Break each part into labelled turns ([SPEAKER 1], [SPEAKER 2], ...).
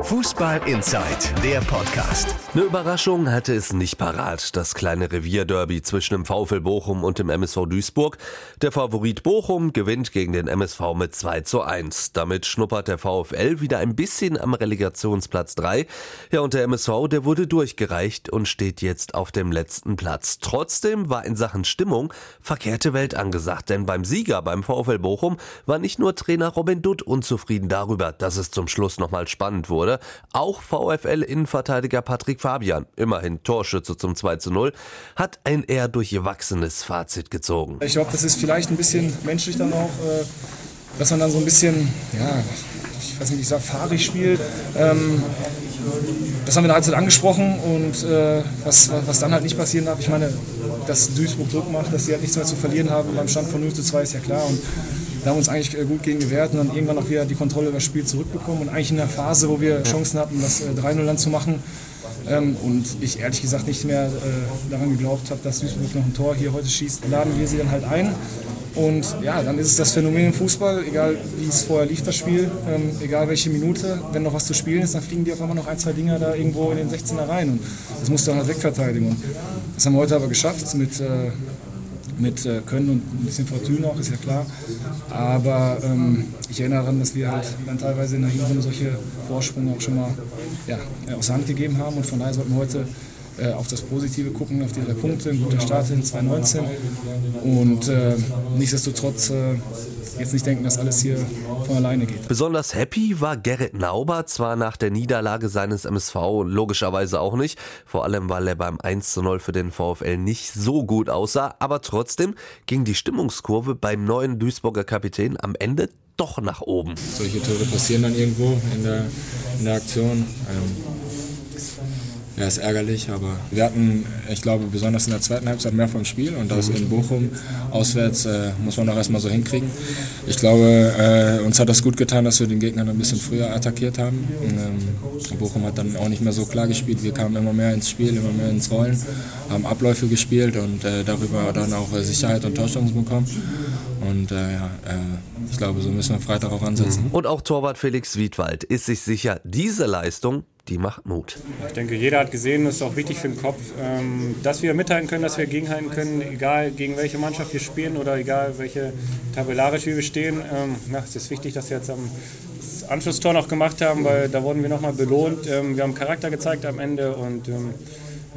[SPEAKER 1] Fußball Inside, der Podcast.
[SPEAKER 2] Eine Überraschung hatte es nicht parat, das kleine Revierderby zwischen dem VfL Bochum und dem MSV Duisburg. Der Favorit Bochum gewinnt gegen den MSV mit 2 zu 1. Damit schnuppert der VfL wieder ein bisschen am Relegationsplatz 3. Ja, und der MSV, der wurde durchgereicht und steht jetzt auf dem letzten Platz. Trotzdem war in Sachen Stimmung verkehrte Welt angesagt, denn beim Sieger beim VfL Bochum war nicht nur Trainer Robin Dutt unzufrieden darüber, dass es zum Schluss nochmal spannend wurde, auch VfL-Innenverteidiger Patrick Fabian, immerhin Torschütze zum 2 zu 0, hat ein eher durchwachsenes Fazit gezogen.
[SPEAKER 3] Ich glaube, das ist vielleicht ein bisschen menschlich dann auch, äh, dass man dann so ein bisschen, ja, ich weiß nicht, ich sag fahrig spielt. Ähm, das haben wir in der Halbzeit angesprochen und äh, was, was dann halt nicht passieren darf, ich meine, dass Duisburg Druck macht, dass sie halt nichts mehr zu verlieren haben beim Stand von 0 zu 2 ist ja klar und da haben wir uns eigentlich äh, gut gegen gewehrt und dann irgendwann auch wieder die Kontrolle über das Spiel zurückbekommen und eigentlich in der Phase, wo wir Chancen hatten, das 3-0 dann zu machen ähm, und ich ehrlich gesagt nicht mehr äh, daran geglaubt habe, dass Duisburg noch ein Tor hier heute schießt, laden wir sie dann halt ein und ja, dann ist es das Phänomen im Fußball, egal wie es vorher lief, das Spiel, ähm, egal welche Minute, wenn noch was zu spielen ist, dann fliegen die auf einmal noch ein, zwei Dinger da irgendwo in den 16er rein. Und das musst du dann halt wegverteidigen. Und das haben wir heute aber geschafft mit, äh, mit äh, Können und ein bisschen Fortune auch, ist ja klar. Aber ähm, ich erinnere daran, dass wir halt dann teilweise in der Hinrunde solche Vorsprünge auch schon mal ja, aus der Hand gegeben haben. Und von daher sollten wir heute äh, auf das Positive gucken, auf die drei Punkte, ein guter Start in 2019 und äh, nichtsdestotrotz äh, jetzt nicht denken, dass alles hier von alleine geht.
[SPEAKER 2] Besonders happy war Gerrit Nauber, zwar nach der Niederlage seines MSV, logischerweise auch nicht, vor allem weil er beim 1 zu 0 für den VfL nicht so gut aussah, aber trotzdem ging die Stimmungskurve beim neuen Duisburger Kapitän am Ende doch nach oben.
[SPEAKER 4] Solche Tore passieren dann irgendwo in der, in der Aktion. Ähm ja, ist ärgerlich, aber wir hatten, ich glaube, besonders in der zweiten Halbzeit mehr vom Spiel und das in Bochum auswärts äh, muss man auch erstmal so hinkriegen. Ich glaube, äh, uns hat das gut getan, dass wir den Gegner ein bisschen früher attackiert haben. Ähm, Bochum hat dann auch nicht mehr so klar gespielt. Wir kamen immer mehr ins Spiel, immer mehr ins Rollen, haben Abläufe gespielt und äh, darüber dann auch äh, Sicherheit und Torchancen bekommen. Und äh, ja, äh, ich glaube, so müssen wir Freitag auch ansetzen.
[SPEAKER 2] Und auch Torwart Felix Wiedwald ist sich sicher, diese Leistung die macht Mut.
[SPEAKER 5] Ich denke, jeder hat gesehen, das ist auch wichtig für den Kopf, ähm, dass wir mithalten können, dass wir gegenhalten können, egal gegen welche Mannschaft wir spielen oder egal welche tabellarisch wir stehen. Ähm, es ist wichtig, dass wir jetzt am Anschlusstor noch gemacht haben, weil da wurden wir nochmal belohnt. Ähm, wir haben Charakter gezeigt am Ende und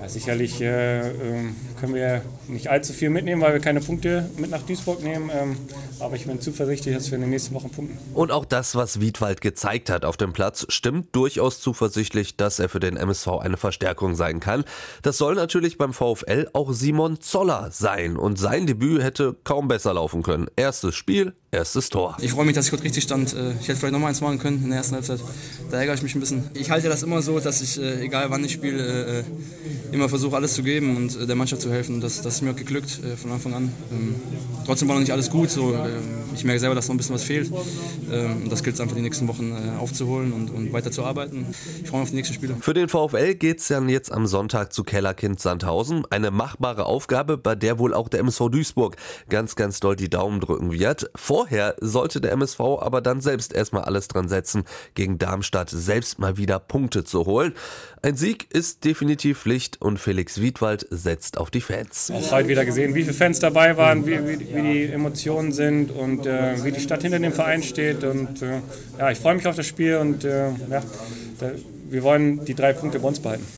[SPEAKER 5] ja, sicherlich äh, ähm, können wir nicht allzu viel mitnehmen, weil wir keine Punkte mit nach Duisburg nehmen. Ähm, aber ich bin zuversichtlich, dass wir in den nächsten Wochen punkten.
[SPEAKER 2] Und auch das, was Wiedwald gezeigt hat auf dem Platz, stimmt durchaus zuversichtlich, dass er für den MSV eine Verstärkung sein kann. Das soll natürlich beim VfL auch Simon Zoller sein. Und sein Debüt hätte kaum besser laufen können. Erstes Spiel, erstes Tor.
[SPEAKER 6] Ich freue mich, dass ich heute richtig stand. Äh, ich hätte vielleicht noch mal eins machen können in der ersten Halbzeit. Da ärgere ich mich ein bisschen. Ich halte das immer so, dass ich, äh, egal wann ich spiele, äh, immer versuche, alles zu geben und der Mannschaft zu helfen. Das, das ist mir auch geglückt von Anfang an. Ähm, trotzdem war noch nicht alles gut. So, ähm, ich merke selber, dass noch ein bisschen was fehlt. Ähm, das gilt es einfach die nächsten Wochen aufzuholen und, und weiter zu arbeiten. Ich freue mich auf die nächsten Spiele.
[SPEAKER 2] Für den VfL geht es dann jetzt am Sonntag zu Kellerkind Sandhausen. Eine machbare Aufgabe, bei der wohl auch der MSV Duisburg ganz, ganz doll die Daumen drücken wird. Vorher sollte der MSV aber dann selbst erstmal alles dran setzen, gegen Darmstadt selbst mal wieder Punkte zu holen. Ein Sieg ist definitiv Pflicht und Felix Wiedwald setzt auf die Fans.
[SPEAKER 5] Auch heute wieder gesehen, wie viele Fans dabei waren, wie, wie, wie die Emotionen sind und äh, wie die Stadt hinter dem Verein steht. Und äh, ja, ich freue mich auf das Spiel und äh, ja, da, wir wollen die drei Punkte bei uns behalten.